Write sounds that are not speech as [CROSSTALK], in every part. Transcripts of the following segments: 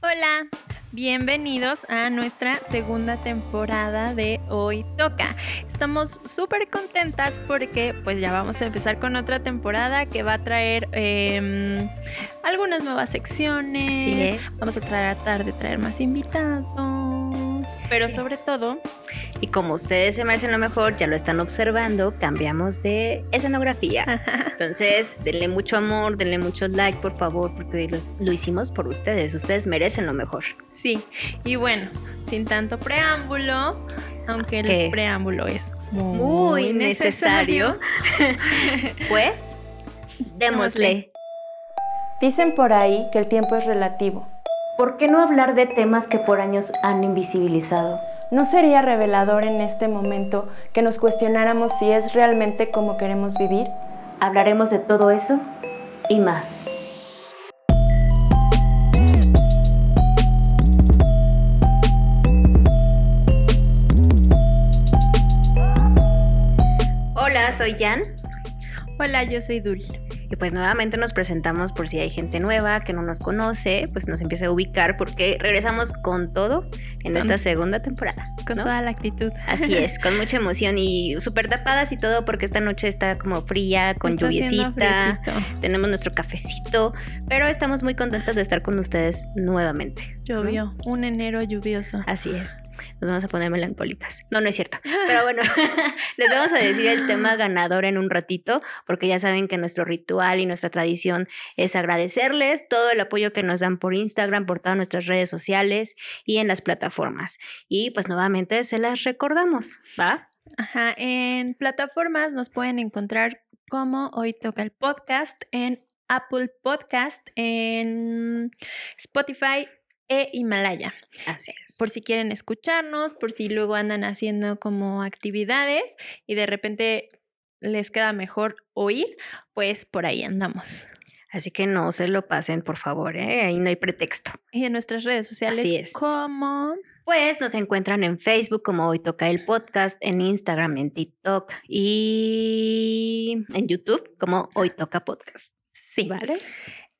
Hola, bienvenidos a nuestra segunda temporada de Hoy Toca. Estamos súper contentas porque pues ya vamos a empezar con otra temporada que va a traer em, algunas nuevas secciones. Vamos a tratar de traer más invitados. Pero sobre todo y como ustedes se merecen lo mejor, ya lo están observando, cambiamos de escenografía. [LAUGHS] Entonces, denle mucho amor, denle mucho like, por favor, porque lo, hicimos por ustedes. Ustedes merecen lo mejor. Sí, y bueno, sin tanto preámbulo, aunque el preámbulo es muy, necesario, [LAUGHS] [LAUGHS] pues démosle. Dicen por ahí que el tiempo es relativo. ¿Por qué no hablar de temas que por años han invisibilizado? ¿No sería revelador en este momento que nos cuestionáramos si es realmente como queremos vivir? Hablaremos de todo eso y más. Hola, soy Jan. Hola, yo soy Dul. Y pues nuevamente nos presentamos por si hay gente nueva que no nos conoce, pues nos empieza a ubicar porque regresamos con todo en esta segunda temporada. Con toda la actitud. Así es, [LAUGHS] con mucha emoción y súper tapadas y todo porque esta noche está como fría, con lluviecita. Tenemos nuestro cafecito, pero estamos muy contentas de estar con ustedes nuevamente. Llovió, un enero lluvioso. Así es nos vamos a poner melancólicas. No, no es cierto. [LAUGHS] Pero bueno, [LAUGHS] les vamos a decir el tema ganador en un ratito, porque ya saben que nuestro ritual y nuestra tradición es agradecerles todo el apoyo que nos dan por Instagram, por todas nuestras redes sociales y en las plataformas. Y pues nuevamente se las recordamos, ¿va? Ajá, en plataformas nos pueden encontrar como hoy toca el podcast en Apple Podcast, en Spotify e Himalaya. Así es. Por si quieren escucharnos, por si luego andan haciendo como actividades y de repente les queda mejor oír, pues por ahí andamos. Así que no se lo pasen, por favor, ¿eh? ahí no hay pretexto. Y en nuestras redes sociales, Así es. ¿cómo? Pues nos encuentran en Facebook como Hoy Toca el Podcast, en Instagram, en TikTok y en YouTube como Hoy Toca Podcast. Sí. ¿Vale?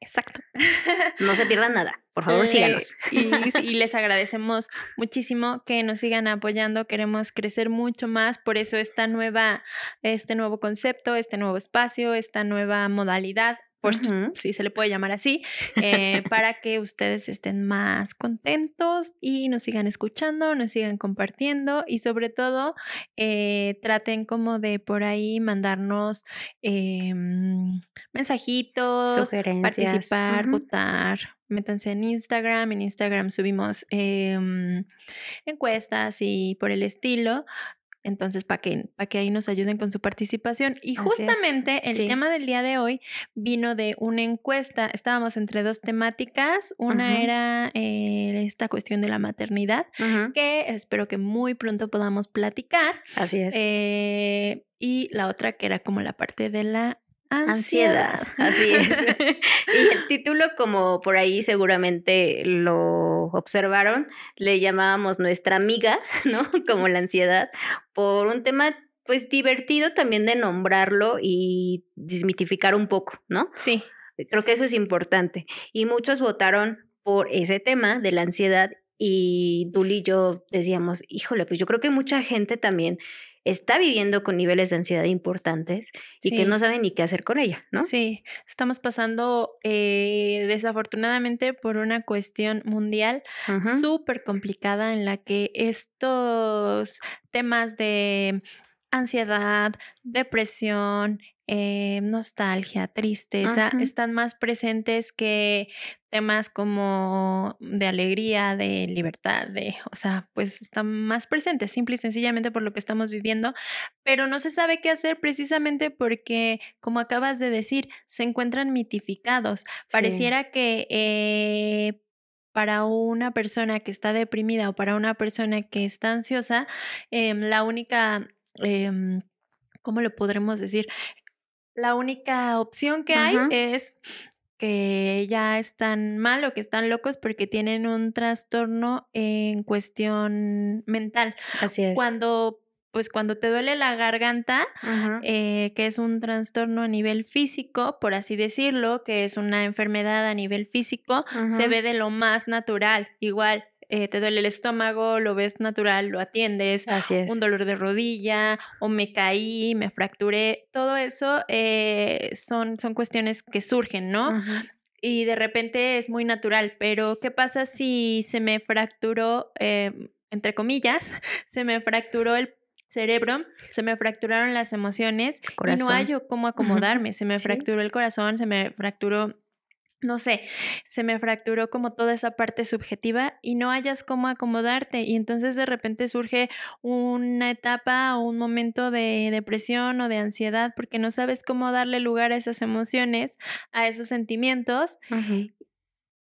Exacto. [LAUGHS] No se pierdan nada. Por favor, eh, síganos. Y, [LAUGHS] les agradecemos muchísimo que nos sigan apoyando. Queremos crecer mucho más. Por eso esta nueva, este nuevo concepto, este nuevo espacio, esta nueva modalidad por si se le puede llamar así, eh, [LAUGHS] para que ustedes estén más contentos y nos sigan escuchando, nos sigan compartiendo y sobre todo eh, traten como de por ahí mandarnos em, mensajitos, participar, votar. Métanse en Instagram, en Instagram subimos em, encuestas y por el estilo entonces, para que, para que ahí nos ayuden con su participación. Y justamente el tema del día de hoy vino de una encuesta. Estábamos entre dos temáticas. Una era eh, esta cuestión de la maternidad, que espero que muy pronto podamos platicar. Así es. Eh, y la otra que era como la parte de la Ansiedad. Así es. [LAUGHS] [LAUGHS] y el título, como por ahí seguramente lo observaron, le llamábamos nuestra amiga, [LAUGHS] ¿no? Como la ansiedad, por un tema pues divertido también de nombrarlo y desmitificar un poco, ¿no? Sí. Creo que eso es importante. Y muchos votaron por ese tema de la ansiedad y Duli y yo decíamos, híjole, pues yo creo que mucha gente también está viviendo con niveles de ansiedad importantes y que no sabe ni qué hacer con ella, ¿no? Sí, estamos pasando eh, desafortunadamente por una cuestión mundial súper complicada en la que estos temas de ansiedad, depresión, eh, nostalgia, tristeza, están más presentes que temas como de alegría, de libertad, de, o sea, pues están más presentes, simple y sencillamente por lo que estamos viviendo, pero no se sabe qué hacer precisamente porque, como acabas de decir, se encuentran mitificados. Pareciera que... Eh, para una persona que está deprimida o para una persona que está ansiosa, em, la única, em, ¿cómo lo podremos decir? La única opción que hay es que ya están mal o que están locos porque tienen un trastorno en cuestión mental. Así es. Cuando pues cuando te duele la garganta, eh, que es un trastorno a nivel físico, por así decirlo, que es una enfermedad a nivel físico, se ve de lo más natural. Igual, eh, te duele el estómago, lo ves natural, lo atiendes, Así es. un dolor de rodilla, o me caí, me fracturé, todo eso eh, son, son cuestiones que surgen, ¿no? Y de repente es muy natural, pero ¿qué pasa si se me fracturó, entre comillas, [LAUGHS] se me fracturó el cerebro, se me fracturaron las emociones y no hay cómo acomodarme, se me fracturó el corazón, se me fracturó no sé, se me fracturó como toda esa parte subjetiva y no hayas cómo acomodarte y entonces de repente surge una etapa o un momento de depresión o de ansiedad porque no sabes cómo darle lugar a esas emociones, a esos sentimientos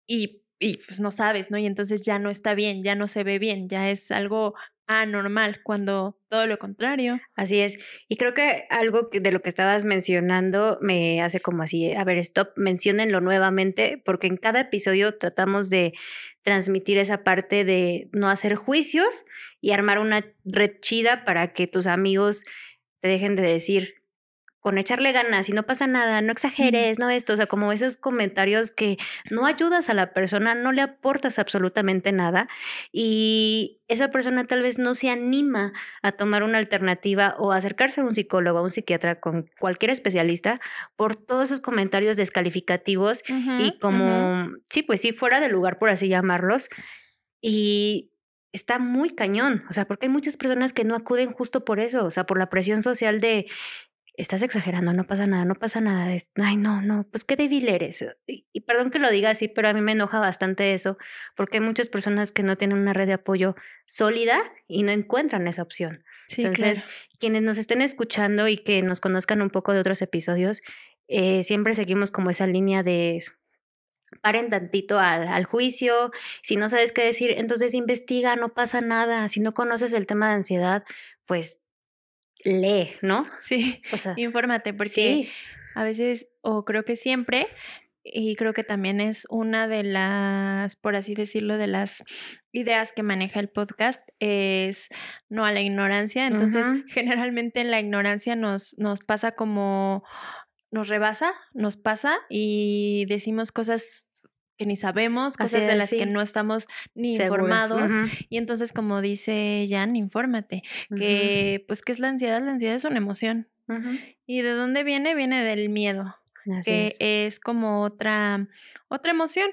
y, y pues no sabes, ¿no? Y entonces ya no está bien, ya no se ve bien, ya es algo anormal, cuando todo lo contrario. Así es. Y creo que algo de lo que estabas mencionando me hace como así, a ver, stop, menciónenlo nuevamente, porque en cada episodio tratamos de transmitir esa parte de no hacer juicios y armar una red chida para que tus amigos te dejen de decir, con echarle ganas y no pasa nada, no exageres, no esto, o sea, como esos comentarios que no ayudas a la persona, no le aportas absolutamente nada y esa persona tal vez no se anima a tomar una alternativa o acercarse a un psicólogo, a un psiquiatra, con cualquier especialista por todos esos comentarios descalificativos y como, sí, pues sí, fuera de lugar, por así llamarlos. Y está muy cañón, o sea, porque hay muchas personas que no acuden justo por eso, o sea, por la presión social de estás exagerando, no pasa nada, no pasa nada. Ay, no, no, pues qué débil eres. Y, perdón que lo diga así, pero a mí me enoja bastante eso, porque hay muchas personas que no tienen una red de apoyo sólida y no encuentran esa opción. Entonces, quienes nos estén escuchando y que nos conozcan un poco de otros episodios, eh, siempre seguimos como esa línea de paren tantito al, al, juicio, si no sabes qué decir, entonces investiga, no pasa nada, si no conoces el tema de ansiedad, pues lee, ¿no? Sí, o sea, infórmate, porque a veces, o creo que siempre, y creo que también es una de las, por así decirlo, de las ideas que maneja el podcast, es no a la ignorancia. Entonces, generalmente la ignorancia nos, nos pasa como, nos rebasa, nos pasa y decimos cosas que ni sabemos, cosas de las que no estamos ni informados. Y entonces, como dice Jan, infórmate, que pues, ¿qué es la ansiedad? La ansiedad es una emoción. ¿Y de dónde viene? Viene del miedo, que es. como otra, otra emoción.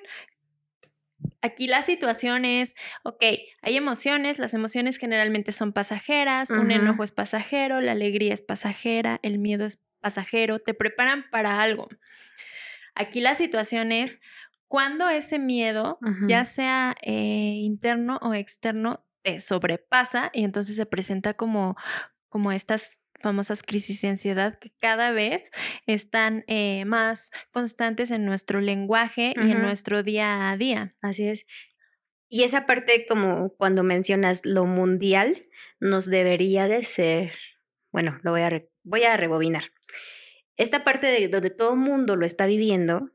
Aquí la situación es, ok, hay emociones, las emociones generalmente son pasajeras, un enojo es pasajero, la alegría es pasajera, el miedo es pasajero, te preparan para algo. Aquí la situación es, cuando ese miedo, ya sea eh, interno o externo, te sobrepasa y entonces se presenta como, como estas famosas crisis de ansiedad que cada vez están eh, más constantes en nuestro lenguaje y en nuestro día a día. Así es. Y esa parte, como cuando mencionas lo mundial, nos debería de ser, bueno, lo voy a, voy a rebobinar. Esta parte de donde todo el mundo lo está viviendo,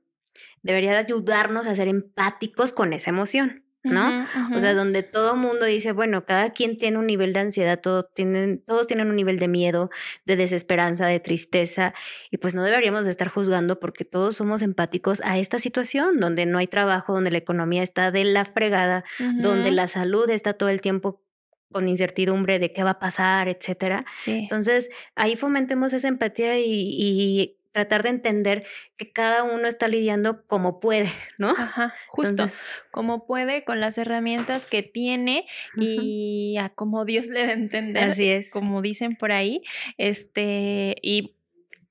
debería de ayudarnos a ser empáticos con esa emoción. ¿no? O sea, donde todo mundo dice, bueno, cada quien tiene un nivel de ansiedad, tienen, todos tienen un nivel de miedo, de desesperanza, de tristeza, y pues no deberíamos de estar juzgando porque todos somos empáticos a esta situación, donde no hay trabajo, donde la economía está de la fregada, donde la salud está todo el tiempo con incertidumbre de qué va a pasar, etcétera. Entonces, ahí fomentemos esa empatía y tratar de entender que cada uno está lidiando como puede, [LAUGHS] ¿no? Ajá, justo, como puede con las herramientas que tiene y a como Dios le da a entender. Así es. Como dicen por ahí, este, y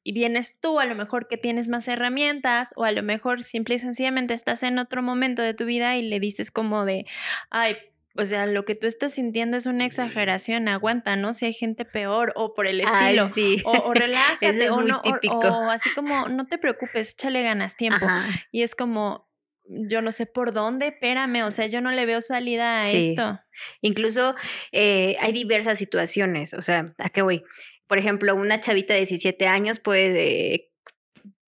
y vienes tú, a lo mejor que tienes más herramientas o a lo mejor simple y sencillamente estás en otro momento de tu vida y le dices como de, ay, o sea, lo que tú estás sintiendo es una exageración, aguanta, ¿no? Si hay gente peor o por el estilo. sí. o, o, [LAUGHS] relájate, o, no, o, así como, no te preocupes, échale ganas, tiempo. Y es como, yo no sé por dónde, espérame, o sea, yo no le veo salida a esto. Incluso eh, hay diversas situaciones, o sea, ¿a qué voy? Por ejemplo, una chavita de 17 años puede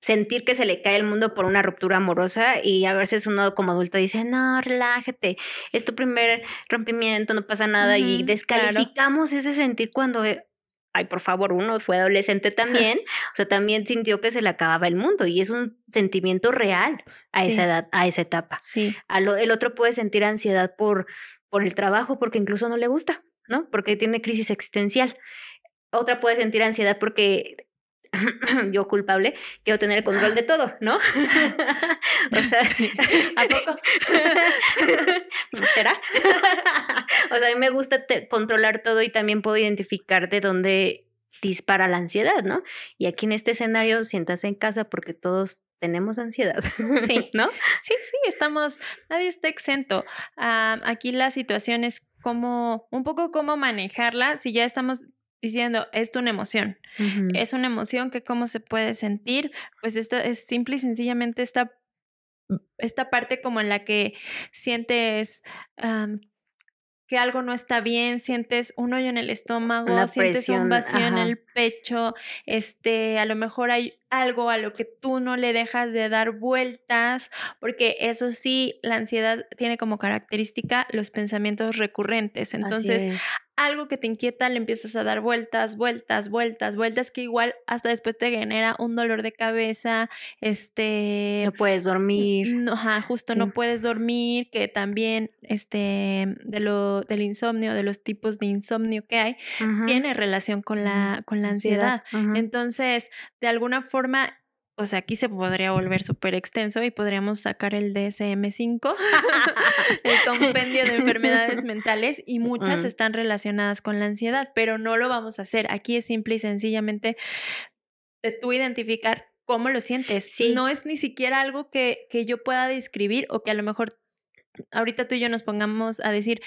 sentir que se le cae el mundo por una ruptura amorosa y a veces uno como adulto dice, no, relájate, es tu primer rompimiento, no pasa nada y descalificamos ese sentir cuando eh, ay, por favor, uno fue adolescente también, [LAUGHS] o sea, también sintió que se le acababa el mundo y es un sentimiento real a esa edad, a esa etapa. Sí. el otro puede sentir ansiedad por, por el trabajo porque incluso no le gusta, ¿no? Porque tiene crisis existencial. Otra puede sentir ansiedad porque [CLEARS THROAT] yo culpable, quiero tener el control de todo, ¿no? [LAUGHS] o sea, [LAUGHS] ¿a poco? ¿Será? [LAUGHS] o sea, a mí me gusta controlar todo y también puedo identificar de dónde dispara la ansiedad, ¿no? Y aquí en este escenario, siéntase en casa porque todos tenemos ansiedad. Sí, ¿no? Sí, sí, estamos, nadie está exento. Ah, aquí la situación es como, un poco cómo manejarla si ya estamos diciendo, es una emoción. Es una emoción que cómo se puede sentir, pues esta es simple y sencillamente esta, esta parte como en la que sientes que algo no está bien, sientes un hoyo en el estómago, sientes un vacío en el pecho, este, a lo mejor hay algo a lo que tú no le dejas de dar vueltas, porque eso sí, la ansiedad tiene como característica los pensamientos recurrentes. Entonces, algo que te inquieta, le empiezas a dar vueltas, vueltas, vueltas, vueltas, que igual hasta después te genera un dolor de cabeza, este... No puedes dormir. No, ajá, justo no puedes dormir, que también, este, de lo, del insomnio, de los tipos de insomnio que hay, tiene relación con la, con la ansiedad. Entonces, de alguna forma, o sea, aquí se podría volver súper extenso y podríamos sacar el DSM5, [LAUGHS] el compendio de enfermedades mentales, y muchas están relacionadas con la ansiedad, pero no lo vamos a hacer. Aquí es simple y sencillamente de tú identificar cómo lo sientes. No es ni siquiera algo que, que yo pueda describir o que a lo mejor ahorita tú y yo nos pongamos a decir,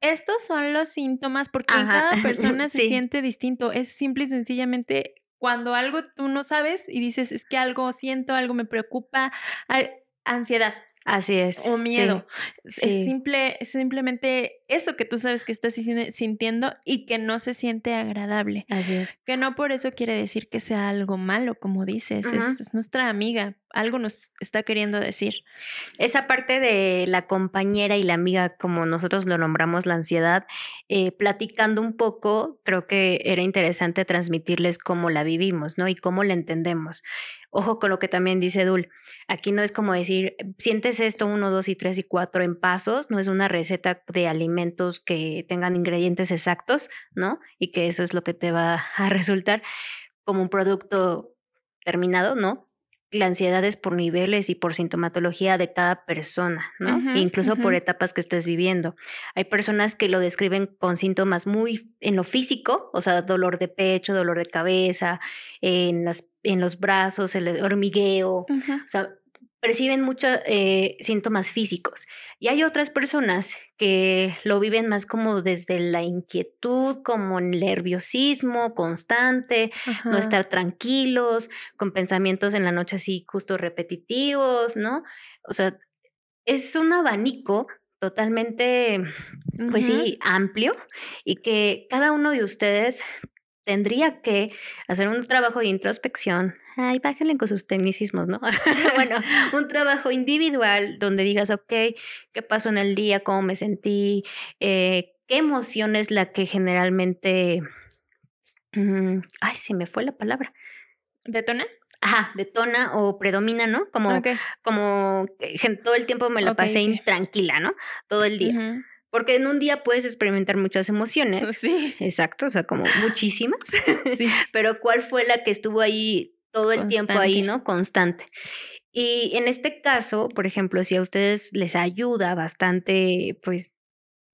estos son los síntomas porque cada [LAUGHS] persona se siente distinto. Es simple y sencillamente cuando algo tú no sabes y dices, es que algo siento, algo me preocupa, ansiedad. Así es. O miedo. Es simple, es simplemente eso que tú sabes que estás sintiendo y que no se siente agradable. Así es. Que no por eso quiere decir que sea algo malo, como dices. es, nuestra amiga. Algo nos está queriendo decir. Esa parte de la compañera y la amiga, como nosotros lo nombramos la ansiedad, eh, platicando un poco, creo que era interesante transmitirles cómo la vivimos, ¿no? Y cómo la entendemos. Ojo con lo que también dice Dul. Aquí no es como decir, sientes esto uno, dos y tres y cuatro en pasos, no es una receta de alimentos que tengan ingredientes exactos, ¿no? Y que eso es lo que te va a resultar como un producto terminado, ¿no? La ansiedad es por niveles y por sintomatología de cada persona, ¿no? Incluso por etapas que estés viviendo. Hay personas que lo describen con síntomas muy en lo físico, o sea, dolor de pecho, dolor de cabeza, en, las, en los brazos, el hormigueo, o sea, perciben muchos eh, síntomas físicos. Y hay otras personas que lo viven más como desde la inquietud, como el nerviosismo constante, no estar tranquilos, con pensamientos en la noche así justo repetitivos, ¿no? O sea, es un abanico totalmente, pues sí, amplio y que cada uno de ustedes tendría que hacer un trabajo de introspección. Ay, bájenle con sus tecnicismos, ¿no? [LAUGHS] bueno, [LAUGHS] un trabajo individual donde digas, ok, ¿qué pasó en el día? ¿Cómo me sentí? Eh, ¿Qué emoción es la que generalmente... Mm, ay, se me fue la palabra. ¿Detona? Ajá, detona o predomina, ¿no? Como, como todo el tiempo me la pasé intranquila, ¿no? Todo el día. Porque en un día puedes experimentar muchas emociones. [LAUGHS] Sí. Exacto, o sea, como muchísimas. [LAUGHS] Sí. [LAUGHS] Pero ¿cuál fue la que estuvo ahí todo el tiempo ahí, ¿no? Constante. Y en este caso, por ejemplo, si a ustedes les ayuda bastante, pues,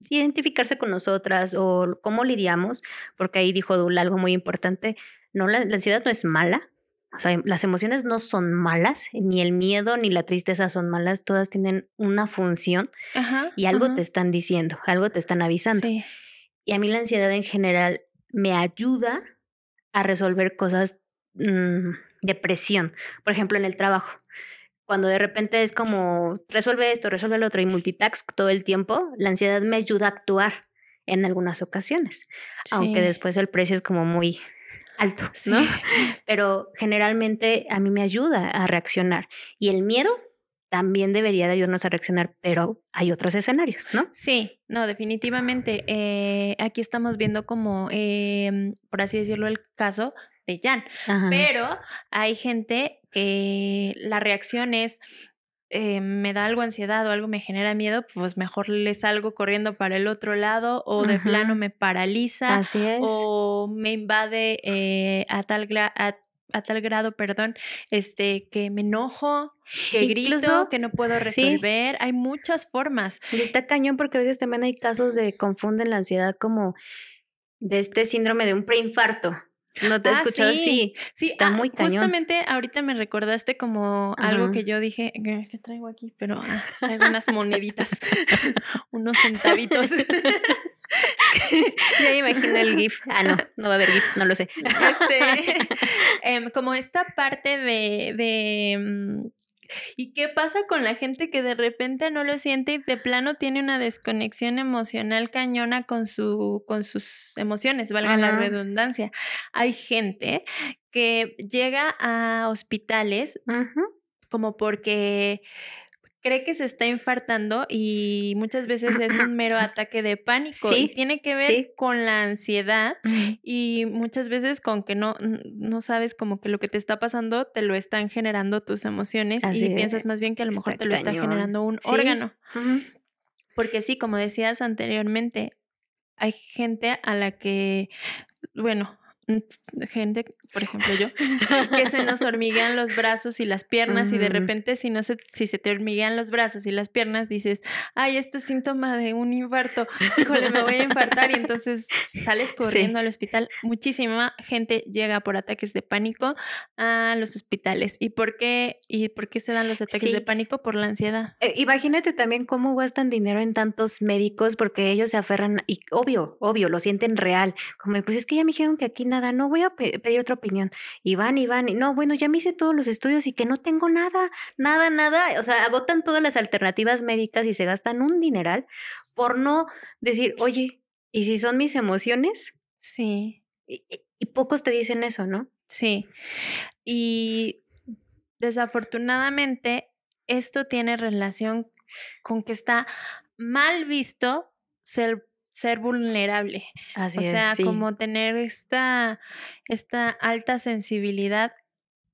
identificarse con nosotras o cómo lidiamos, porque ahí dijo Dula algo muy importante, no, la ansiedad no es mala, o sea, las emociones no son malas, ni el miedo ni la tristeza son malas, todas tienen una función y algo te están diciendo, algo te están avisando. Y a mí la ansiedad en general me ayuda a resolver cosas mm, de presión, por ejemplo, en el trabajo. Cuando de repente es como, resuelve esto, resuelve lo otro y multitask todo el tiempo, la ansiedad me ayuda a actuar en algunas ocasiones, aunque después el precio es como muy alto, [LAUGHS] ¿no? Pero generalmente a mí me ayuda a reaccionar. Y el miedo también debería de ayudarnos a reaccionar, pero hay otros escenarios, ¿no? Sí, no, definitivamente. Eh, aquí estamos viendo como, em, por así decirlo, el caso de Jan. Pero hay gente que la reacción es, eh, me da algo ansiedad o algo me genera miedo, pues mejor le salgo corriendo para el otro lado o de plano me paraliza Así es. o me invade eh, a tal a, tal grado, perdón, este, que me enojo, que grito, que no puedo resolver. Hay muchas formas. Y está cañón porque a veces también hay casos de confunden la ansiedad como de este síndrome de un preinfarto. ¿No te has ah, escuchado? Sí, sí, está ah, muy cañón. Justamente ahorita me recordaste como algo que yo dije, ¿qué traigo aquí? Pero ah, traigo unas moneditas, [LAUGHS] unos centavitos. [LAUGHS] ya imagino el GIF. Ah, no, no va a haber GIF, no lo sé. Este, [LAUGHS] em, como esta parte de, de mm, ¿Y qué pasa con la gente que de repente no lo siente y de plano tiene una desconexión emocional cañona con, su, con sus emociones, valga la redundancia? Hay gente que llega a hospitales como porque cree que se está infartando y muchas veces es un mero [COUGHS] ataque de pánico y tiene que ver con la ansiedad y muchas veces con que no, no sabes como que lo que te está pasando te lo están generando tus emociones y piensas más bien que a lo mejor te lo está generando un órgano. Porque sí, como decías anteriormente, hay gente a la que, bueno, gente, por ejemplo yo, que se nos hormiguean los brazos y las piernas y de repente si no se, si se te hormiguean los brazos y las piernas dices, ay, esto es síntoma de un infarto, híjole, me voy a infartar y entonces sales corriendo al hospital. Muchísima gente llega por ataques de pánico a los hospitales. ¿Y por qué, y por qué se dan los ataques de pánico? Por la ansiedad. Eh, imagínate también cómo gastan dinero en tantos médicos porque ellos se aferran y obvio, obvio, lo sienten real. Como, pues es que ya me dijeron que aquí nada no voy a pedir otra opinión. Y van y van, y no, bueno, ya me hice todos los estudios y que no tengo nada, nada, nada. O sea, agotan todas las alternativas médicas y se gastan un dineral por no decir, oye, ¿y si son mis emociones? Sí. Y, y pocos te dicen eso, ¿no? Sí. Y desafortunadamente, esto tiene relación con que está mal visto ser ser vulnerable. Así o sea, es, como tener esta, esta alta sensibilidad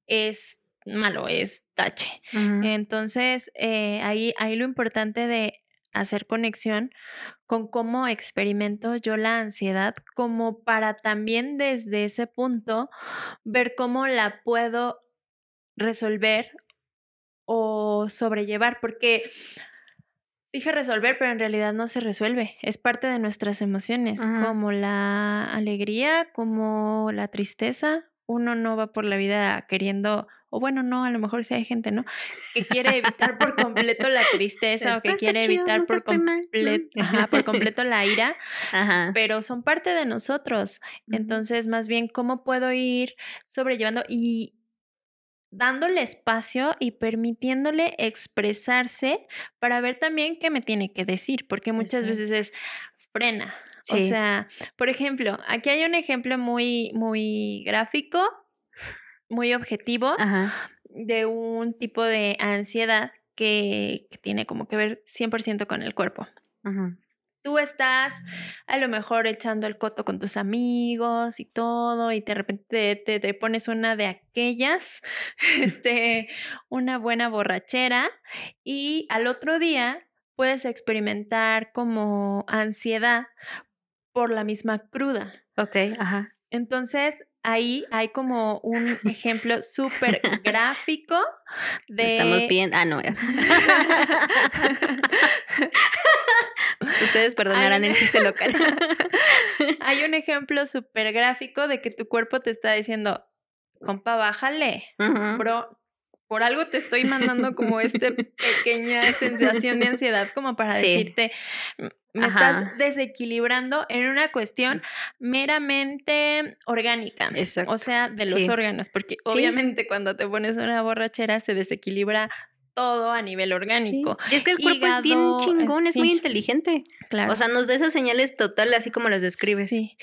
es malo, es tache. Entonces, eh, ahí, ahí lo importante de hacer conexión con cómo experimento yo la ansiedad, como para también desde ese punto ver cómo la puedo resolver o sobrellevar, porque Dije resolver, pero en realidad no se resuelve. Es parte de nuestras emociones, como la alegría, como la tristeza. Uno no va por la vida queriendo, o bueno, no, a lo mejor sí hay gente, ¿no? Que quiere evitar por completo la tristeza o que quiere evitar por, completo, [LAUGHS] por completo la ira, pero son parte de nosotros. Entonces, más bien, ¿cómo puedo ir sobrellevando? Y, dándole espacio y permitiéndole expresarse para ver también qué me tiene que decir, porque muchas veces es frena. O sea, por ejemplo, aquí hay un ejemplo muy, muy gráfico, muy objetivo de un tipo de ansiedad que, que, tiene como que ver 100% con el cuerpo. Ajá tú estás a lo mejor echando el coto con tus amigos y todo, y de repente te, pones una de aquellas, [LAUGHS] este, una buena borrachera, y al otro día puedes experimentar como ansiedad por la misma cruda. Ok, ajá. Entonces, ahí hay como un ejemplo súper [LAUGHS] gráfico de... Estamos bien. Ah, no. [LAUGHS] Ustedes perdonarán el chiste local. [LAUGHS] Hay un [LAUGHS] ejemplo súper gráfico de que tu cuerpo te está diciendo, compa, bájale, bro. Por algo te estoy mandando como esta pequeña sensación de [LAUGHS] ansiedad como para decirte, me estás desequilibrando en una cuestión meramente orgánica. Exacto. O sea, de los órganos, porque obviamente cuando te pones una borrachera se desequilibra todo a nivel orgánico. Y es que el cuerpo es bien chingón, es, muy inteligente. Claro. O sea, nos da esas señales total así como las describes. Sí.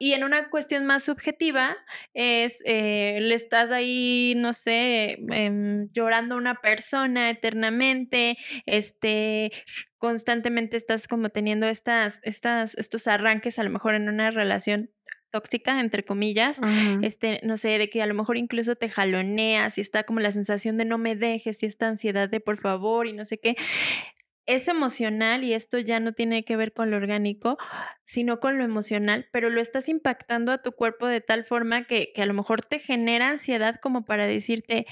Y en una cuestión más subjetiva es, eh, le estás ahí, no sé, em, llorando a una persona eternamente, este, constantemente estás como teniendo estas, estas, estos arranques a lo mejor en una relación tóxica, entre comillas, este, no sé, de que a lo mejor incluso te jaloneas y está como la sensación de no me dejes y esta ansiedad de por favor y no sé qué. Es emocional y esto ya no tiene que ver con lo orgánico, sino con lo emocional, pero lo estás impactando a tu cuerpo de tal forma que, que a lo mejor te genera ansiedad como para decirte,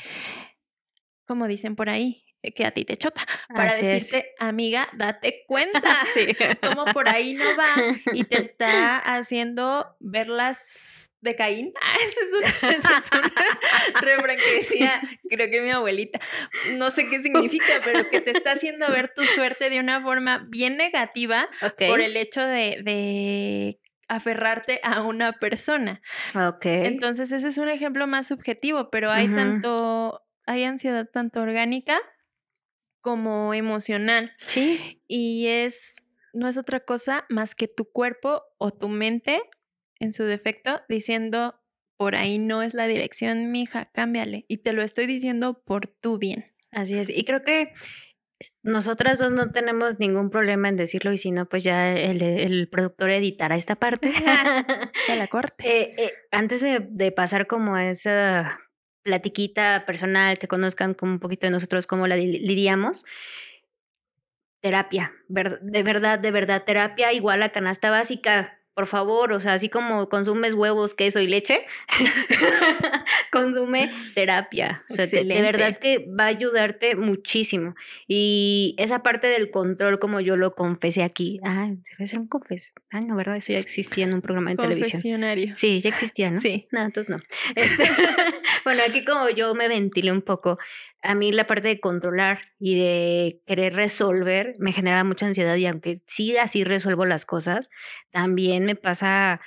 como dicen por ahí, que a ti te choca, para decirte, amiga, date [LAUGHS] cuenta, sí. [LAUGHS] como por ahí no va y te está haciendo verlas de Caín. [LAUGHS] Ah, esa es una, esa es una que decía, creo que mi abuelita, no sé qué significa, pero que te está haciendo ver tu suerte de una forma bien negativa por el hecho de, de aferrarte a una persona. Ok. Entonces ese es un ejemplo más subjetivo, pero hay tanto, hay ansiedad tanto orgánica como emocional. Sí. Y es, no es otra cosa más que tu cuerpo o tu mente, en su defecto, diciendo, por ahí no es la dirección, mija, cámbiale. Y te lo estoy diciendo por tu bien. Así es. Y creo que nosotras dos no tenemos ningún problema en decirlo y si no, pues ya el, el productor editará esta parte. [LAUGHS] de la [LAUGHS] corte. Eh, eh, antes de, de, pasar como a esa platiquita personal, que conozcan como un poquito de nosotros cómo la lidiamos. Terapia, de verdad, de verdad, terapia igual a canasta básica, por favor, o sea, así como consumes huevos, queso y leche, [LAUGHS] consume terapia. O sea, de, verdad que va a ayudarte muchísimo. Y esa parte del control, como yo lo confesé aquí, ah, debe ser un confes. Ah, no, ¿verdad? Eso ya existía en un programa de televisión. Sí, ya existía, ¿no? Sí. No, entonces no. Este, [LAUGHS] bueno, aquí como yo me ventilé un poco, a mí la parte de controlar y de querer resolver me genera mucha ansiedad y aunque sí así resuelvo las cosas, también me pasa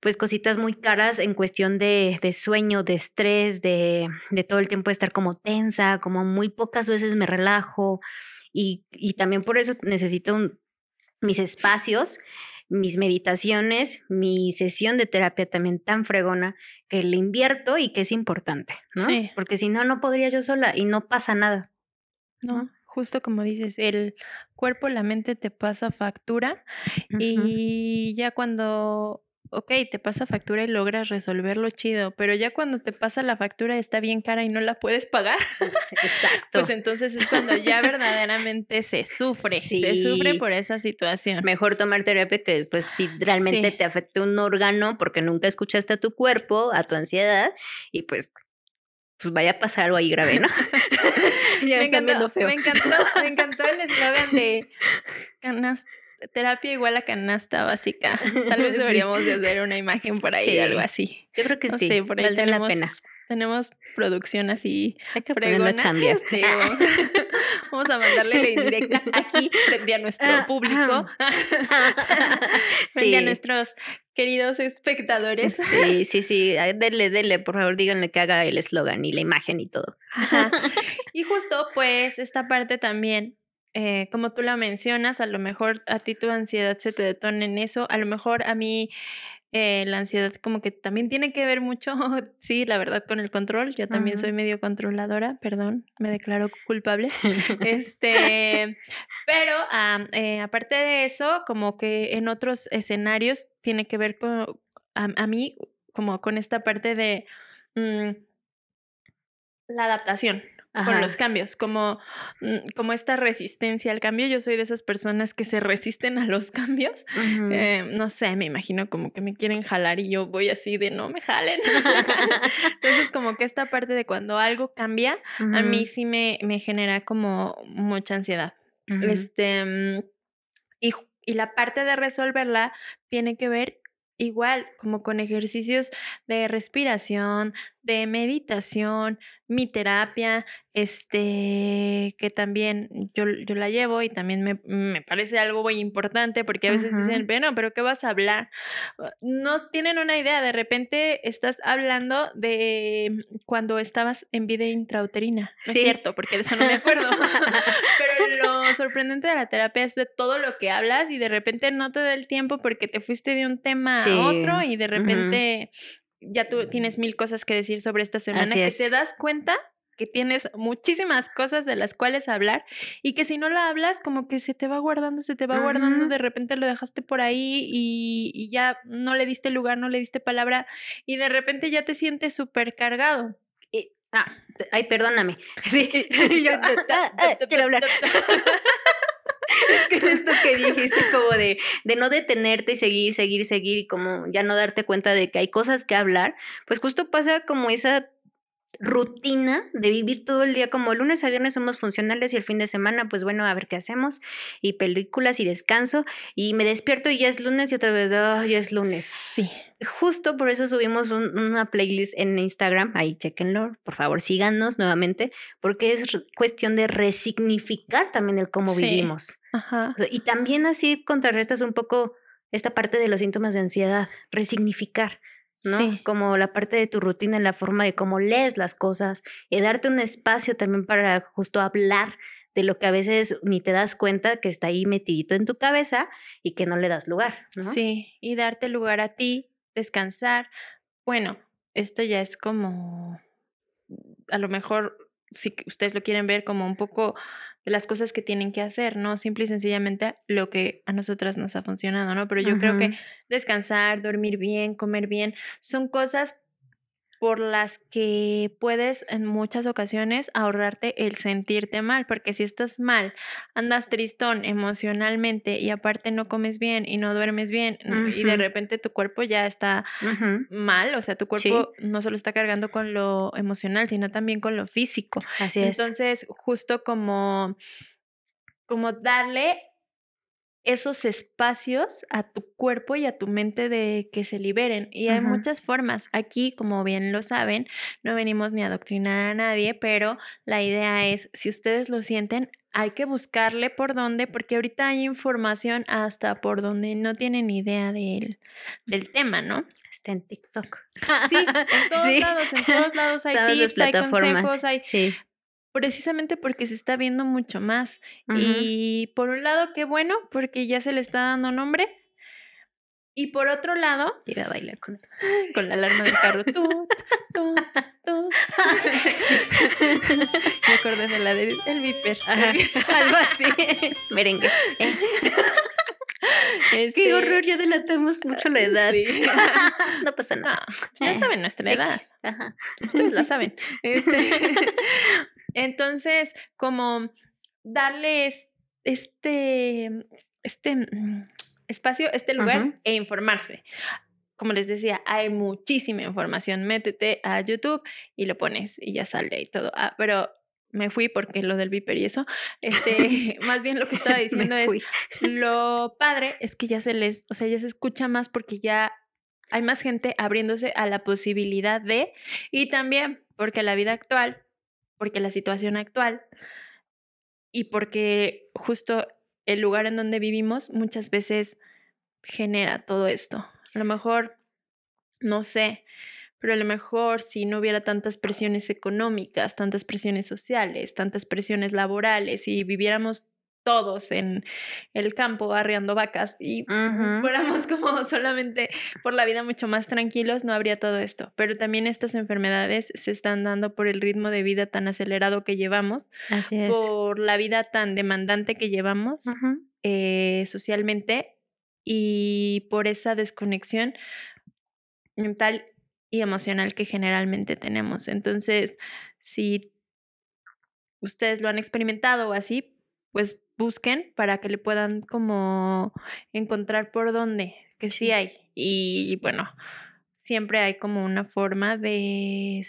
pues cositas muy caras en cuestión de, de sueño, de estrés, de, de, todo el tiempo de estar como tensa, como muy pocas veces me relajo y, y también por eso necesito mis espacios mis meditaciones, mi sesión de terapia también tan fregona que le invierto y que es importante, ¿no? Sí. Porque si no, no podría yo sola y no pasa nada. No, justo como dices, el cuerpo, la mente te pasa factura y ya cuando ok, te pasa factura y logras resolverlo chido, pero ya cuando te pasa la factura está bien cara y no la puedes pagar, [LAUGHS] Exacto. pues entonces es cuando ya verdaderamente se sufre, se sufre por esa situación. Mejor tomar terapia que después si realmente te afecta un órgano porque nunca escuchaste a tu cuerpo, a tu ansiedad y pues pues vaya a pasar algo ahí grave, ¿no? [LAUGHS] [LAUGHS] ya me, están viendo feo. Me encantó, me encantó el eslogan de terapia igual a canasta básica. [LAUGHS] Tal vez deberíamos de hacer una imagen por ahí, algo así. Yo creo que sí, por ahí tenemos, la pena. Tenemos producción así. Hay que ponerlo este, [LAUGHS] vamos, a mandarle la indirecta aquí frente a nuestro ah, público. [LAUGHS] frente a nuestros queridos espectadores. Sí, sí, sí. Denle, denle, por favor, díganle que haga el eslogan y la imagen y todo. Y justo, pues, esta parte también eh, como tú la mencionas, a lo mejor a ti tu ansiedad se te detona en eso, a lo mejor a mí eh, la ansiedad como que también tiene que ver mucho, [LAUGHS] sí, la verdad, con el control. Yo también soy medio controladora, perdón, me [LAUGHS] declaro culpable. [LAUGHS] este, pero eh, aparte de eso, como que en otros escenarios tiene que ver con, a, mí, como con esta parte de mm, la adaptación con los cambios, como, mm, como esta resistencia al cambio. Yo soy de esas personas que se resisten a los [LAUGHS] cambios. Eh, no sé, me imagino como que me quieren jalar y yo voy así de no me jalen. [LAUGHS] Entonces, como que esta parte de cuando algo cambia, a mí sí me, me genera como mucha ansiedad. Este, mm, y, y la parte de resolverla tiene que ver igual como con ejercicios de respiración, de meditación, mi terapia, este, que también yo, yo la llevo y también me, me, parece algo muy importante porque a veces dicen, bueno, pero ¿qué vas a hablar? Ah, no tienen una idea, de repente estás hablando de cuando estabas en vida intrauterina, ¿no es cierto? Porque de eso no me acuerdo. [LAUGHS] pero lo sorprendente de la terapia es de todo lo que hablas y de repente no te da el tiempo porque te fuiste de un tema a otro y de repente ya tú tienes mil cosas que decir sobre esta semana que te das cuenta que tienes muchísimas cosas de las cuales hablar y que si no la hablas como que se te va guardando, se te va guardando, de repente lo dejaste por ahí y, ya no le diste lugar, no le diste palabra y de repente ya te sientes súper cargado. ah, ay, perdóname. [LAUGHS] Sí, [LAUGHS] yo quiero hablar. [LAUGHS] es que esto que dijiste como de, de no detenerte y seguir, seguir, seguir y como ya no darte cuenta de que hay cosas que hablar, pues justo pasa como esa rutina de vivir todo el día como lunes a viernes somos funcionales y el fin de semana pues bueno a ver qué hacemos y películas y descanso y me despierto y ya es lunes y otra vez oh, ya es lunes. Sí. Justo por eso subimos una playlist en Instagram ahí chequenlo por favor síganos nuevamente porque es cuestión de resignificar también el cómo vivimos. Ajá. y también así contrarrestas un poco esta parte de los síntomas de ansiedad resignificar ¿no? Como la parte de tu rutina, en la forma de cómo lees las cosas, y darte un espacio también para justo hablar de lo que a veces ni te das cuenta que está ahí metidito en tu cabeza y que no le das lugar, ¿no? Sí, y darte lugar a ti, descansar. Bueno, esto ya es como, a lo mejor, si ustedes lo quieren ver como un poco las cosas que tienen que hacer, ¿no? Simple y sencillamente lo que a nosotras nos ha funcionado, ¿no? Pero yo creo que descansar, dormir bien, comer bien, son cosas por las que puedes en muchas ocasiones ahorrarte el sentirte mal, porque si estás mal, andas tristón emocionalmente y aparte no comes bien y no duermes bien y de repente tu cuerpo ya está mal, o sea, tu cuerpo no solo está cargando con lo emocional, sino también con lo físico. Así es. Entonces, justo como como darle esos espacios a tu cuerpo y a tu mente de que se liberen. Y hay muchas formas. Aquí, como bien lo saben, no venimos ni a adoctrinar a nadie, pero la idea es, si ustedes lo sienten, hay que buscarle por dónde, porque ahorita hay información hasta por donde no tienen idea del, del tema, ¿no? Está en TikTok. Sí, en [LAUGHS] todos lados, en todos lados hay tips, hay consejos, hay... Sí precisamente porque se está viendo mucho más. Y por un lado, qué bueno, porque ya se le está dando nombre. Y por otro lado, ir a bailar con, [LAUGHS] con la alarma del carro. tú, tú, tú. Me acordé de la del el viper. Algo así. [LAUGHS] Merengue. ¿eh? Qué este horror, ya delatamos mucho la edad. [LAUGHS] no pasa nada. Pues ya saben nuestra edad. Ajá. Ustedes la saben. Este, entonces, como darles este, este mm, espacio, este lugar e informarse. Como les decía, hay muchísima información. Métete a YouTube y lo pones y ya sale y todo. Ah, pero me fui porque lo del viper y eso. [LAUGHS] Este, más bien lo que estaba [LAUGHS] diciendo es lo padre es que ya se les, o sea, ya se escucha más porque ya hay más gente abriéndose a la posibilidad de y también porque la vida actual porque la situación actual y porque justo el lugar en donde vivimos muchas veces genera todo esto. A lo mejor, no sé, pero a lo mejor si no hubiera tantas presiones económicas, tantas presiones sociales, tantas presiones laborales y viviéramos todos en el campo arriando vacas y fuéramos [LAUGHS] como solamente por la vida mucho más tranquilos, no habría todo esto. Pero también estas enfermedades se están dando por el ritmo de vida tan acelerado que llevamos, Así es. por la vida tan demandante que llevamos eh, socialmente y por esa desconexión mental y emocional que generalmente tenemos. Entonces, si ustedes lo han experimentado o así, pues busquen para que le puedan como encontrar por dónde, que sí hay. Y bueno, siempre hay como una forma de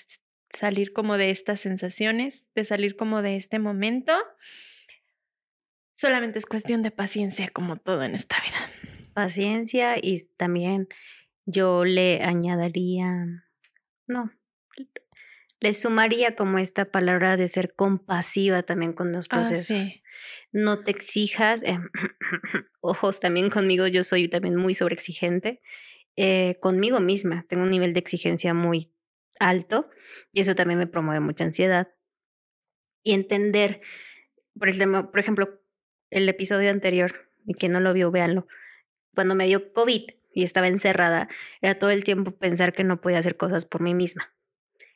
salir como de estas sensaciones, de salir como de este momento. Solamente es cuestión de paciencia, como todo en esta vida. Paciencia y también yo le añadiría, no, Le sumaría como esta palabra de ser compasiva también con los Ah, procesos. sí. No te exijas. eh, [LAUGHS] ojos también conmigo, yo soy también muy sobreexigente. eh, conmigo misma, tengo un nivel de exigencia muy alto y eso también me promueve mucha ansiedad. Y entender, por, el tema- por ejemplo, el episodio anterior, y quien no lo vio, véanlo. Cuando me dio COVID y estaba encerrada, era todo el tiempo pensar que no podía hacer cosas por mí misma.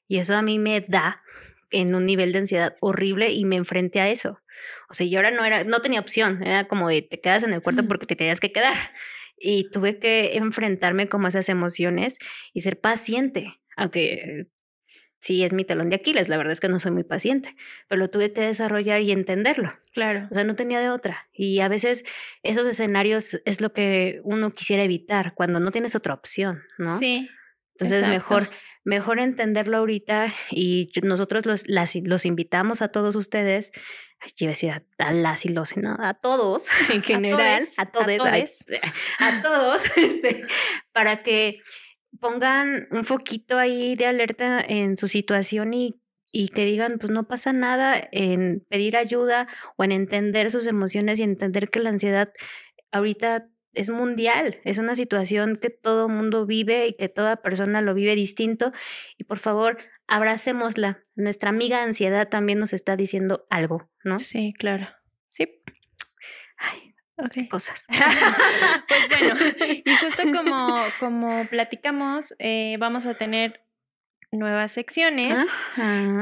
Y eso a mí me da en un nivel de ansiedad horrible y me enfrenté a eso. O sea, yo ahora no era, no tenía opción, era como de te quedas en el cuarto porque te tenías que quedar. Y tuve que enfrentarme como a esas emociones y ser paciente, aunque sí es mi talón de Aquiles, la verdad es que no soy muy paciente, pero lo tuve que desarrollar y entenderlo. Claro. O sea, no tenía de otra. Y a veces esos escenarios es lo que uno quisiera evitar cuando no tienes otra opción, ¿no? Sí. Entonces exacto. mejor mejor entenderlo ahorita y nosotros los, las, los invitamos a todos ustedes, ay, iba a decir a, a las y los, no, a todos [LAUGHS] en general, a a todos, todes. [LAUGHS] a todos, [LAUGHS] este, para que pongan un foquito ahí de alerta en su situación y, y que digan, pues no pasa nada en pedir ayuda o en entender sus emociones y entender que la ansiedad ahorita es mundial, es una situación que todo mundo vive y que toda persona lo vive distinto y por favor, abracémosla. Nuestra amiga ansiedad también nos está diciendo algo, ¿no? Sí, claro. Sí. Ay, cosas. [LAUGHS] Pues bueno, [LAUGHS] y justo como, como platicamos, eh, vamos a tener nuevas secciones.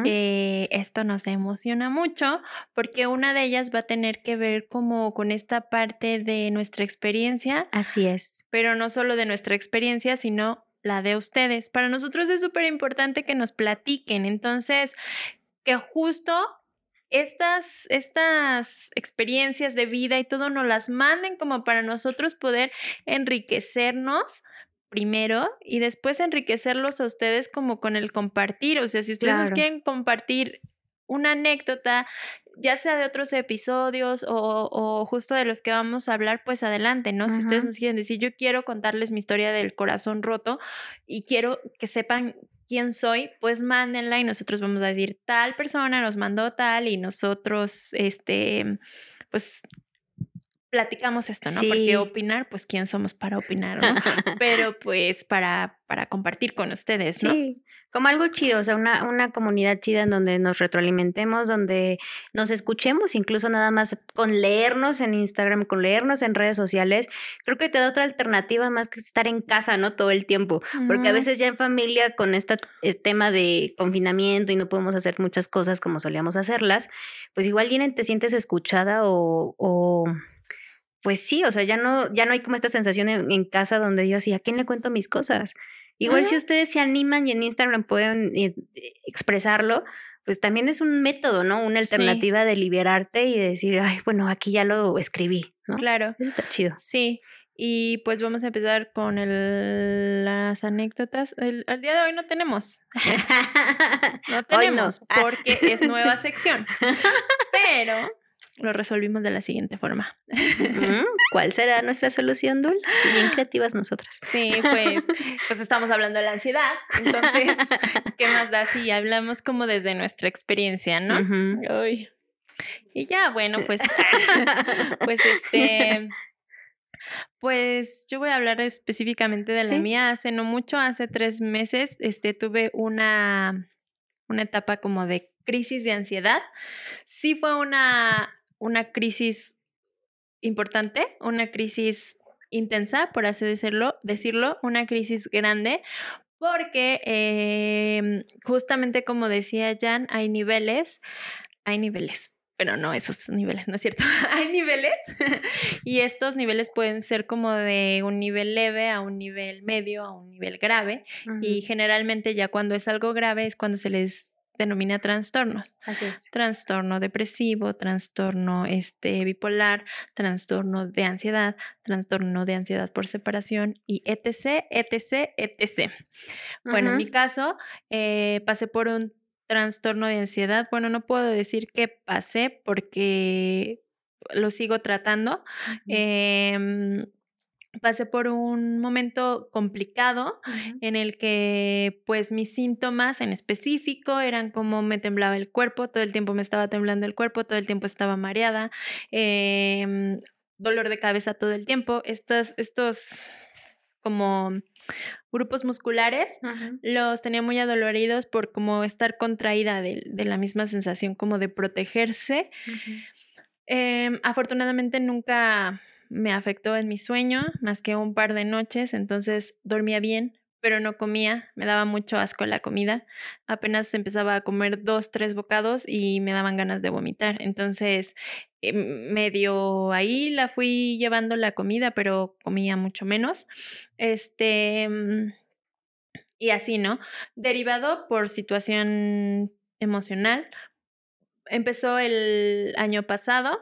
Eh, esto nos emociona mucho porque una de ellas va a tener que ver como con esta parte de nuestra experiencia, Así es. pero no solo de nuestra experiencia, sino la de ustedes. Para nosotros es súper importante que nos platiquen, entonces, que justo estas, estas experiencias de vida y todo nos las manden como para nosotros poder enriquecernos primero y después enriquecerlos a ustedes como con el compartir. O sea, si ustedes nos Claro. quieren compartir una anécdota, ya sea de otros episodios o, o justo de los que vamos a hablar, pues adelante, ¿no? Si ustedes nos quieren decir, yo quiero contarles mi historia del corazón roto y quiero que sepan quién soy, pues mándenla y nosotros vamos a decir, tal persona nos mandó tal y nosotros, este, pues platicamos esto, ¿no? Sí. Porque opinar, pues quién somos para opinar, ¿no? [LAUGHS] Pero pues para, para compartir con ustedes, ¿no? Sí, como algo chido, o sea, una, una comunidad chida en donde nos retroalimentemos, donde nos escuchemos, incluso nada más con leernos en Instagram, con leernos en redes sociales, creo que te da otra alternativa más que estar en casa, ¿no? Todo el tiempo, porque a veces ya en familia con este tema de confinamiento y no podemos hacer muchas cosas como solíamos hacerlas, pues igual ya te sientes escuchada o... o pues sí, o sea, ya no, ya no hay como esta sensación en, en casa donde digo así, ¿a quién le cuento mis cosas? Igual si ustedes se animan y en Instagram pueden eh, expresarlo, pues también es un método, ¿no? Una Sí. alternativa de liberarte y de decir, ay, bueno, aquí ya lo escribí, ¿no? Claro. Eso está chido. Sí, y pues vamos a empezar con el, las anécdotas. El, el día de hoy no tenemos. [LAUGHS] No Hoy no. tenemos Ah. porque es nueva sección. [LAUGHS] Pero lo resolvimos de la siguiente forma. [LAUGHS] ¿Cuál será nuestra solución, Dul? Bien [GASPS] creativas nosotras. Sí, pues, pues estamos hablando de la ansiedad. Entonces, [LAUGHS] ¿qué más da si hablamos como desde nuestra experiencia, no? Ay. Y ya, bueno, pues, [LAUGHS] pues este, pues yo voy a hablar específicamente de la Sí. mía. Hace no mucho, hace tres meses, este, tuve una, una etapa como de crisis de ansiedad. Sí fue una, una crisis importante, una crisis intensa, por así decirlo, decirlo, una crisis grande, porque eh, justamente como decía Jan, hay niveles, hay niveles, pero no esos niveles, no es cierto, [LAUGHS] hay niveles [LAUGHS] y estos niveles pueden ser como de un nivel leve a un nivel medio, a un nivel grave y generalmente ya cuando es algo grave es cuando se les denomina trastornos Así es. trastorno depresivo, trastorno este, bipolar, trastorno de ansiedad, trastorno de ansiedad por separación y etc., etc., etc. Bueno, en mi caso, eh, pasé por un trastorno de ansiedad. Bueno, no puedo decir que pasé porque lo sigo tratando. Pasé por un momento complicado en el que pues mis síntomas en específico eran como me temblaba el cuerpo, todo el tiempo me estaba temblando el cuerpo, todo el tiempo estaba mareada, em, dolor de cabeza todo el tiempo, estos, estos como grupos musculares los tenía muy adoloridos por como estar contraída de, la misma sensación como de protegerse. Em, afortunadamente nunca me afectó en mi sueño más que un par de noches, entonces dormía bien, pero no comía, me daba mucho asco la comida, apenas empezaba a comer dos, tres bocados y me daban ganas de vomitar, entonces eh, medio ahí la fui llevando la comida, pero comía mucho menos, este, mm, y así, ¿no? Derivado por situación emocional, empezó el año pasado,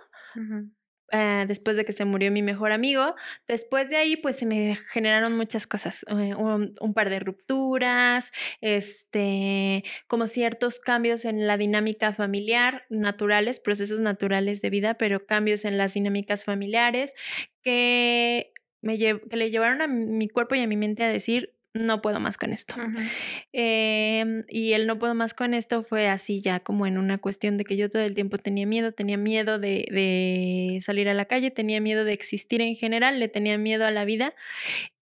eh, después de que se murió mi mejor amigo. Después de ahí, pues se me generaron muchas cosas, eh, un, par de rupturas, este, como ciertos cambios en la dinámica familiar, naturales, procesos naturales de vida, pero cambios en las dinámicas familiares que me que le llevaron a mi cuerpo y a mi mente a decir, no puedo más con esto. Em, y el no puedo más con esto fue así ya como en una cuestión de que yo todo el tiempo tenía miedo, tenía miedo de, de, salir a la calle, tenía miedo de existir en general, le tenía miedo a la vida.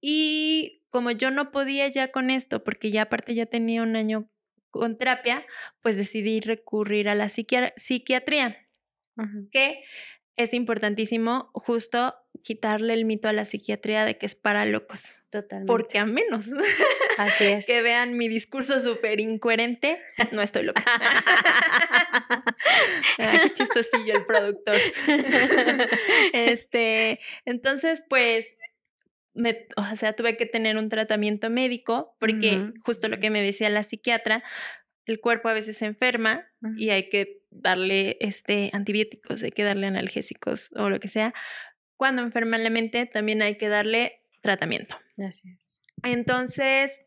Y como yo no podía ya con esto, porque ya aparte ya tenía un año con terapia, pues decidí recurrir a la psiquiatría, que es importantísimo justo quitarle el mito a la psiquiatría de que es para locos. Totalmente. Porque a menos Así [LAUGHS] es. que vean mi discurso súper incoherente, no estoy loca. [LAUGHS] ah, qué chistosillo el productor. [LAUGHS] este, entonces, pues, me, o sea, tuve que tener un tratamiento médico porque justo lo que me decía la psiquiatra, el cuerpo a veces se enferma y hay que darle este antibióticos, hay que darle analgésicos o lo que sea. Cuando enferma la mente, también hay que darle tratamiento. Así es. Entonces,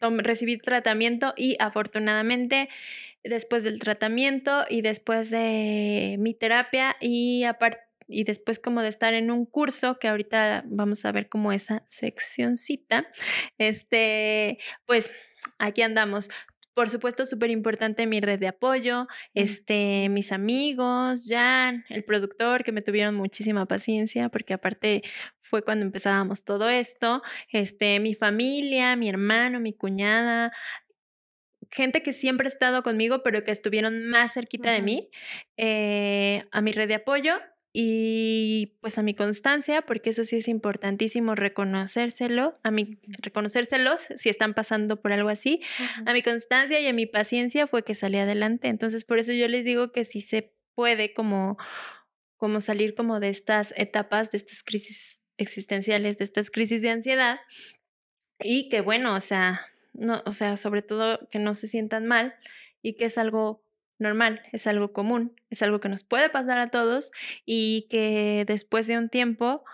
recibí tratamiento y afortunadamente después del tratamiento y después de mi terapia y aparte y después como de estar en un curso que ahorita vamos a ver como esa seccioncita, este, pues aquí andamos por supuesto, súper importante mi red de apoyo, este, mis amigos, Jan, el productor, que me tuvieron muchísima paciencia, porque aparte fue cuando empezábamos todo esto, este, mi familia, mi hermano, mi cuñada, gente que siempre ha estado conmigo, pero que estuvieron más cerquita de mí, eh, a mi red de apoyo y pues a mi constancia, porque eso sí es importantísimo reconocérselo, a mi reconocérselos si están pasando por algo así, a mi constancia y a mi paciencia fue que salí adelante. Entonces, por eso yo les digo que sí se puede como como salir como de estas etapas, de estas crisis existenciales, de estas crisis de ansiedad y que bueno, o sea, no, o sea, sobre todo que no se sientan mal y que es algo normal, es algo común, es algo que nos puede pasar a todos y que después de un tiempo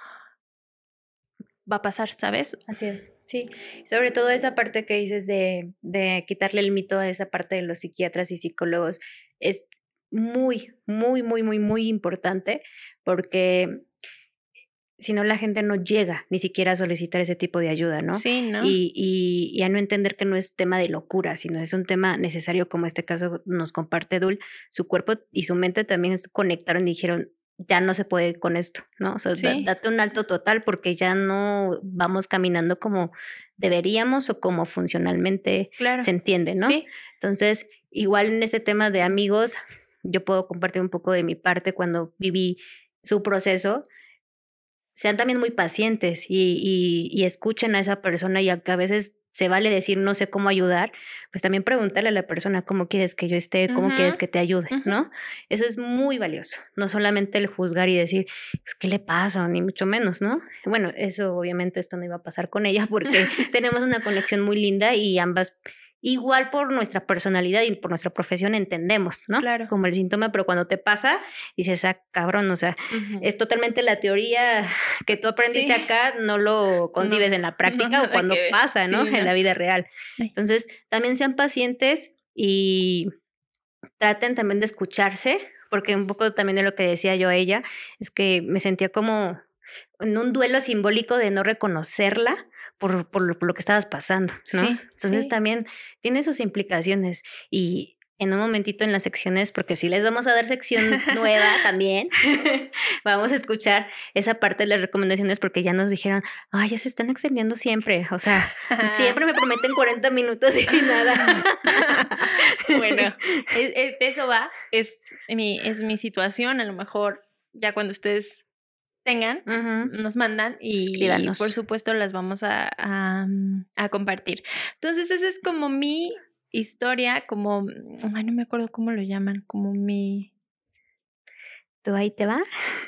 va a pasar, ¿sabes? Así es, sí. Sobre todo esa parte que dices de, de quitarle el mito a esa parte de los psiquiatras y psicólogos es muy, muy, muy, muy, muy importante porque si no la gente no llega ni siquiera a solicitar ese tipo de ayuda, ¿no? Sí, ¿no? Y, y, a no entender que no es tema de locura, sino es un tema necesario, como este caso nos comparte Dul, su cuerpo y su mente también conectaron y dijeron, ya no se puede con esto, ¿no? O sea, date un alto total porque ya no vamos caminando como deberíamos o como funcionalmente se entiende, ¿no? Sí. Entonces, igual en ese tema de amigos, yo puedo compartir un poco de mi parte cuando viví su proceso sean también muy pacientes y, y, escuchen a esa persona y aunque a veces se vale decir no sé cómo ayudar, pues también preguntarle a la persona cómo quieres que yo esté, cómo quieres que te ayude, ¿no? Eso es muy valioso, no solamente el juzgar y decir, pues, ¿qué le pasa? Ni mucho menos, ¿no? Bueno, eso obviamente esto no iba a pasar con ella [LAUGHS] porque tenemos una conexión muy linda y ambas igual por nuestra personalidad y por nuestra profesión entendemos, ¿no? Claro. Como el síntoma, pero cuando te pasa, dices, ah, cabrón, o sea, es totalmente la teoría [LAUGHS] que tú aprendiste acá, no lo concibes en la práctica [LAUGHS] o cuando pasa, ¿no? En la vida real. Entonces, también sean pacientes y traten también de escucharse, porque un poco también de lo que decía yo a ella, es que me sentía como en un duelo simbólico de no reconocerla por, por, lo, por lo que estabas pasando, ¿no? Sí, Entonces sí. también tiene sus implicaciones y en un momentito en las secciones, porque sí les vamos a dar sección nueva [LAUGHS] también, vamos a escuchar esa parte de las recomendaciones porque ya nos dijeron, ay, ya se están extendiendo siempre, o sea, siempre me prometen 40 minutos y nada. [LAUGHS] bueno, es- [LAUGHS] es- de eso va, es mi, es mi situación, a lo mejor ya cuando ustedes tengan, nos mandan y por supuesto las vamos a, a, mm, a compartir. Entonces, esa es como mi historia, como, ay, no me acuerdo cómo lo llaman, como mi, ¿Tú ahí te va?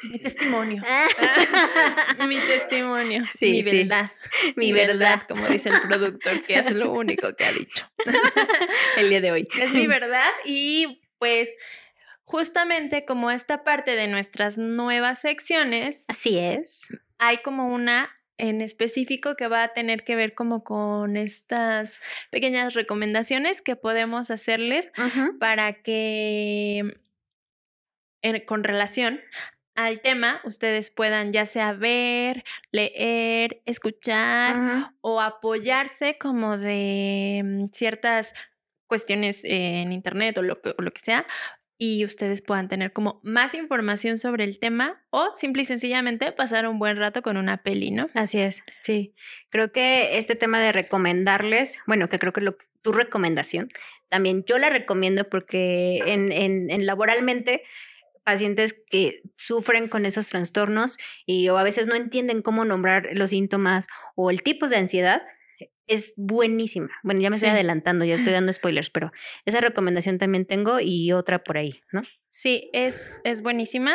mi testimonio. [LAUGHS] [LAUGHS] mi testimonio, Sí, mi sí. verdad, Mi verdad. como dice el productor, que es lo [LAUGHS] único que ha dicho. el día de hoy. Es mi verdad y pues justamente como esta parte de nuestras nuevas secciones, Así es. hay como una en específico que va a tener que ver como con estas pequeñas recomendaciones que podemos hacerles para que en- con relación al tema ustedes puedan ya sea ver, leer, escuchar o apoyarse como de mm, ciertas cuestiones en internet o lo, que- o lo que sea y ustedes puedan tener como más información sobre el tema o simple y sencillamente pasar un buen rato con una peli, ¿no? Así es, sí. Creo que este tema de recomendarles, bueno, que creo que lo, tu recomendación, también yo la recomiendo porque en, en, en laboralmente pacientes que sufren con esos trastornos y o a veces no entienden cómo nombrar los síntomas o el tipo de ansiedad, es buenísima. Bueno, ya me estoy adelantando, ya estoy [LAUGHS] dando spoilers, pero esa recomendación también tengo y otra por ahí, ¿no? Sí, es, es buenísima.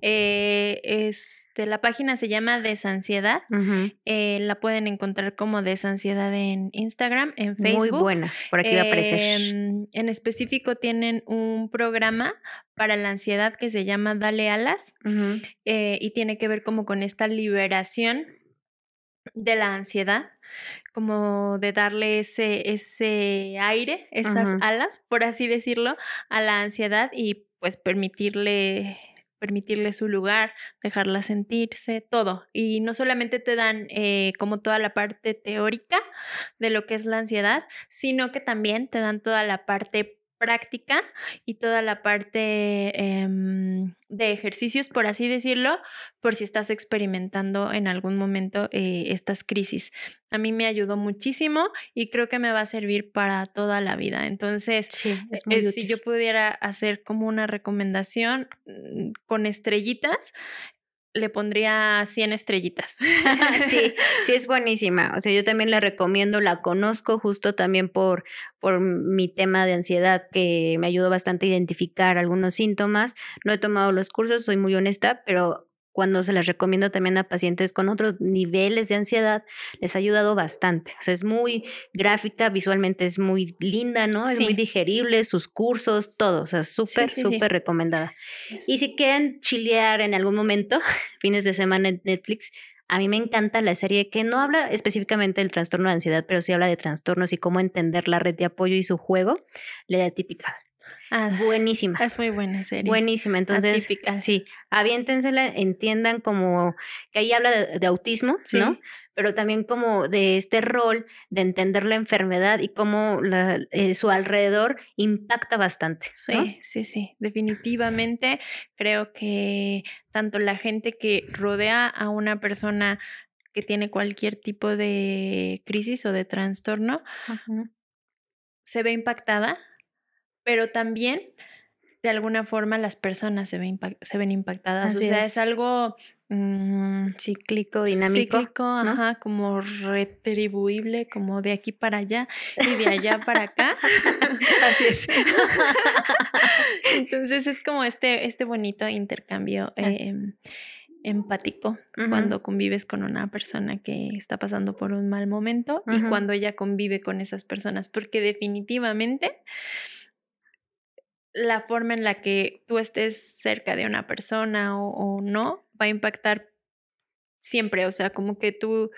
Eh, este, la página se llama Desansiedad. Eh, la pueden encontrar como Desansiedad en Instagram, en Facebook. Muy buena, por aquí va a aparecer. Em, en específico tienen un programa para la ansiedad que se llama Dale Alas eh, y tiene que ver como con esta liberación de la ansiedad, como de darle ese, ese aire, esas alas, por así decirlo, a la ansiedad y pues permitirle permitirle su lugar, dejarla sentirse, todo. Y no solamente te dan eh, como toda la parte teórica de lo que es la ansiedad, sino que también te dan toda la parte práctica y toda la parte em, de ejercicios, por así decirlo, por si estás experimentando en algún momento eh, estas crisis. A mí me ayudó muchísimo y creo que me va a servir para toda la vida. Entonces, Sí, es muy eh, si yo pudiera hacer como una recomendación mm, con estrellitas, le pondría 100 estrellitas. [LAUGHS] sí, sí es buenísima. O sea, yo también la recomiendo, la conozco justo también por, por mi tema de ansiedad que me ayudó bastante a identificar algunos síntomas. No he tomado los cursos, soy muy honesta, pero cuando se las recomiendo también a pacientes con otros niveles de ansiedad, les ha ayudado bastante. O sea, es muy gráfica, visualmente es muy linda, ¿no? Es Sí. muy digerible, sus cursos, todo. O sea, súper, sí, sí. súper recomendada. Y si quieren chilear en algún momento, [LAUGHS] fines de semana en Netflix, a mí me encanta la serie que no habla específicamente del trastorno de ansiedad, pero sí habla de trastornos y cómo entender la red de apoyo y su juego. La de típica. Ah, Buenísima. es muy buena serie. Buenísima. Entonces, Atípica. sí, aviéntensela, entiendan como que ahí habla de, de autismo, Sí. ¿no? Pero también como de este rol de entender la enfermedad y cómo la- eh, su alrededor impacta bastante. Sí, ¿no? sí, sí, definitivamente creo que tanto la gente que rodea a una persona que tiene cualquier tipo de crisis o de trastorno se ve impactada, pero también de alguna forma las personas se ven, se ven impactadas. Así o sea, es. es, algo mm, Cíclico, dinámico. cíclico, ajá, como retribuible, como de aquí para allá y de allá para acá. [LAUGHS] Así es. [LAUGHS] Entonces es como este, este bonito intercambio eh, empático cuando convives con una persona que está pasando por un mal momento y cuando ella convive con esas personas, porque definitivamente la forma en la que tú estés cerca de una persona o, o no va a impactar siempre, o sea, como que tú,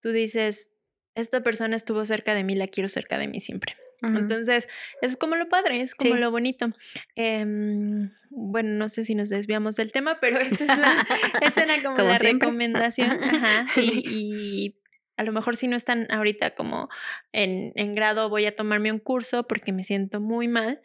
tú dices, esta persona estuvo cerca de mí, la quiero cerca de mí siempre. Entonces, es como lo padre, es como lo bonito. Em, bueno, no sé si nos desviamos del tema, pero [LAUGHS] esa, es la, [LAUGHS] esa era como, la recomendación. Ajá, [LAUGHS] y, a lo mejor si no están ahorita como en, en, grado, voy a tomarme un curso porque me siento muy mal.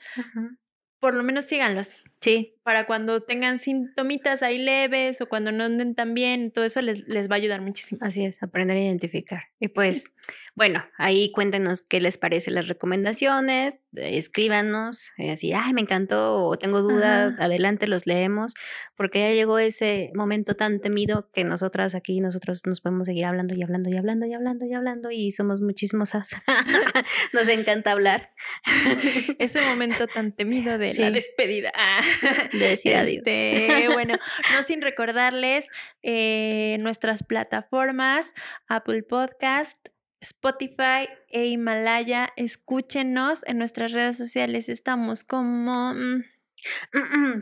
Por lo menos síganlos. Sí. Para cuando tengan sintomitas ahí leves o cuando no anden tan bien, todo eso les, les va a ayudar muchísimo. Así es, aprender a identificar. Y pues, bueno, ahí cuéntenos qué les parece las recomendaciones, eh, escríbanos, eh, así, ay, me encantó o tengo dudas, adelante los leemos, porque ya llegó ese momento tan temido que nosotras aquí, nosotros nos podemos seguir hablando y hablando y hablando y hablando y hablando y somos muchísimos [LAUGHS] nos encanta hablar. [LAUGHS] ese momento tan temido de la despedida. Ah. [LAUGHS] De decir adiós. Este, bueno, no sin recordarles eh, nuestras plataformas, Apple Podcast, Spotify e Himalaya. Escúchenos en nuestras redes sociales. Estamos como mm,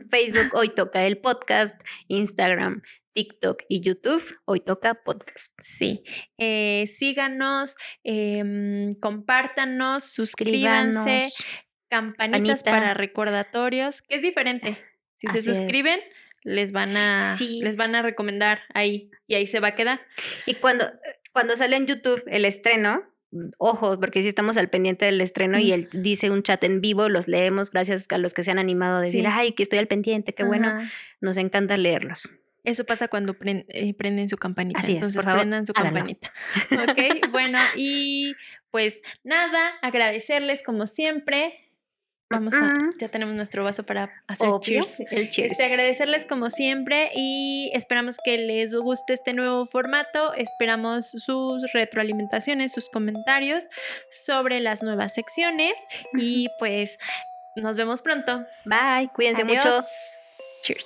Facebook, hoy toca el podcast, Instagram, TikTok y YouTube, hoy toca podcast. Sí, eh, síganos, eh, compártanos, suscríbanse, campanitas para recordatorios, que es diferente. Si se suscriben, les van a les van a recomendar ahí y ahí se va a quedar. Y cuando cuando sale en YouTube el estreno, ojo, porque si estamos al pendiente del estreno y él dice un chat en vivo, los leemos gracias a los que se han animado a decir, ay, que estoy al pendiente, qué bueno, nos encanta leerlos. Eso pasa cuando eh, prenden su campanita. Así Entonces, prendan su campanita. Ok, bueno, y pues nada, agradecerles como siempre Vamos a, ya tenemos nuestro vaso para hacer cheers. El cheers. Este, agradecerles como siempre y esperamos que les guste este nuevo formato. Esperamos sus retroalimentaciones, sus comentarios sobre las nuevas secciones y pues nos vemos pronto. Bye, cuídense mucho. Cheers.